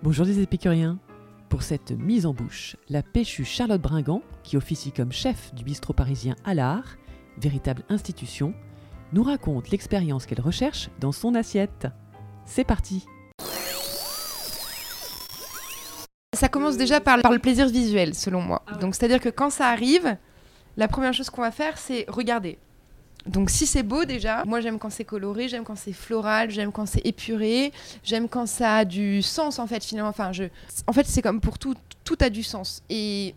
Bonjour les épicuriens. Pour cette mise en bouche, la péchue Charlotte Bringan, qui officie comme chef du bistrot parisien Allard, véritable institution, nous raconte l'expérience qu'elle recherche dans son assiette. C'est parti Ça commence déjà par, par le plaisir visuel, selon moi. Donc, c'est-à-dire que quand ça arrive, la première chose qu'on va faire, c'est regarder. Donc si c'est beau déjà, moi j'aime quand c'est coloré, j'aime quand c'est floral, j'aime quand c'est épuré, j'aime quand ça a du sens en fait finalement. Enfin, je... En fait c'est comme pour tout, tout a du sens. Et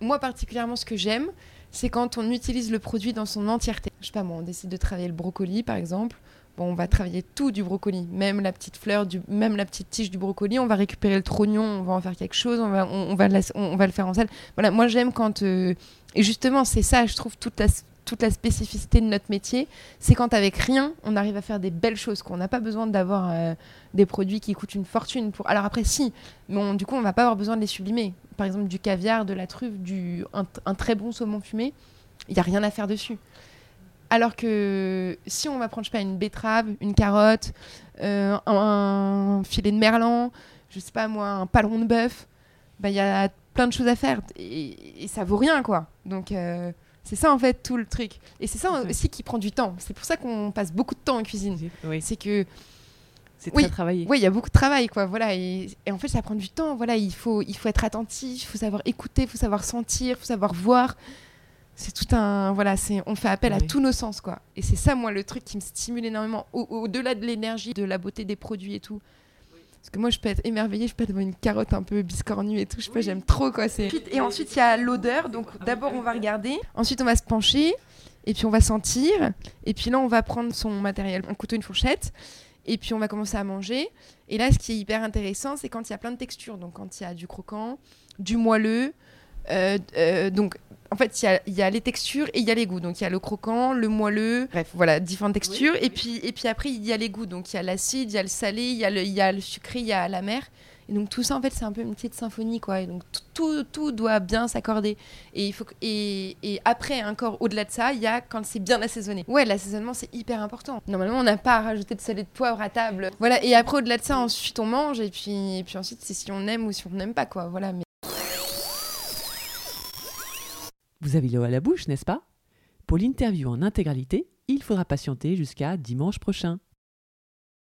moi particulièrement ce que j'aime, c'est quand on utilise le produit dans son entièreté. Je sais pas moi, on décide de travailler le brocoli par exemple. Bon, on va travailler tout du brocoli, même la petite fleur, du, même la petite tige du brocoli. On va récupérer le trognon, on va en faire quelque chose, on va, on, va, on, va le faire en salle. Voilà, moi j'aime quand. Euh, et justement, c'est ça, je trouve, toute la, toute la spécificité de notre métier, c'est quand avec rien, on arrive à faire des belles choses, qu'on n'a pas besoin d'avoir euh, des produits qui coûtent une fortune. Pour... Alors après, si, mais du coup, on va pas avoir besoin de les sublimer. Par exemple, du caviar, de la truffe, du... un, très bon saumon fumé, il n'y a rien à faire dessus. Alors que si on va prendre, je sais pas, une betterave, une carotte, euh, un, filet de merlan, je sais pas moi, un palon de bœuf, bah, il y a plein de choses à faire et, ça vaut rien, quoi. Donc, euh, c'est ça en fait tout le truc. Et c'est ça aussi qui prend du temps. C'est pour ça qu'on passe beaucoup de temps en cuisine. Oui. C'est que c'est très travaillé. Oui, il y a beaucoup de travail, quoi. Voilà, et, en fait, ça prend du temps. Voilà, il faut, il faut être attentif, il faut savoir écouter, il faut savoir sentir, il faut savoir voir c'est tout un voilà c'est on fait appel à tous nos sens quoi et c'est ça moi le truc qui me stimule énormément au-delà de l'énergie de la beauté des produits et tout parce que moi je peux être émerveillée je peux être devant une carotte un peu biscornue et tout je sais pas j'aime trop quoi c'est et ensuite il y a l'odeur donc d'abord on va regarder. Ensuite on va se pencher et puis on va sentir et puis là on va prendre son matériel un couteau une fourchette et puis on va commencer à manger. Et là ce qui est hyper intéressant c'est quand il y a plein de textures donc quand il y a du croquant du moelleux donc en fait, il y, a les textures et il y a les goûts. Donc, il y a le croquant, le moelleux, bref, voilà, différentes textures. et, puis, et puis après, il y a les goûts. Donc, il y a l'acide, il y a le salé, il y, a le, y a le sucré, il y a la mer. Et donc, tout ça, en fait, c'est un peu une petite symphonie, quoi. Et donc, tout, tout doit bien s'accorder. Et, il faut et, et après, encore au-delà de ça, il y a quand c'est bien assaisonné. Ouais, l'assaisonnement, c'est hyper important. Normalement, on n'a pas à rajouter de sel et de poivre à table. Voilà, et après, au-delà de ça, ensuite, on mange. Et puis, et puis ensuite, c'est si on aime ou si on n'aime pas, quoi. Voilà. Mais... Vous avez l'eau à la bouche, n'est-ce pas? Pour l'interview en intégralité, il faudra patienter jusqu'à dimanche prochain.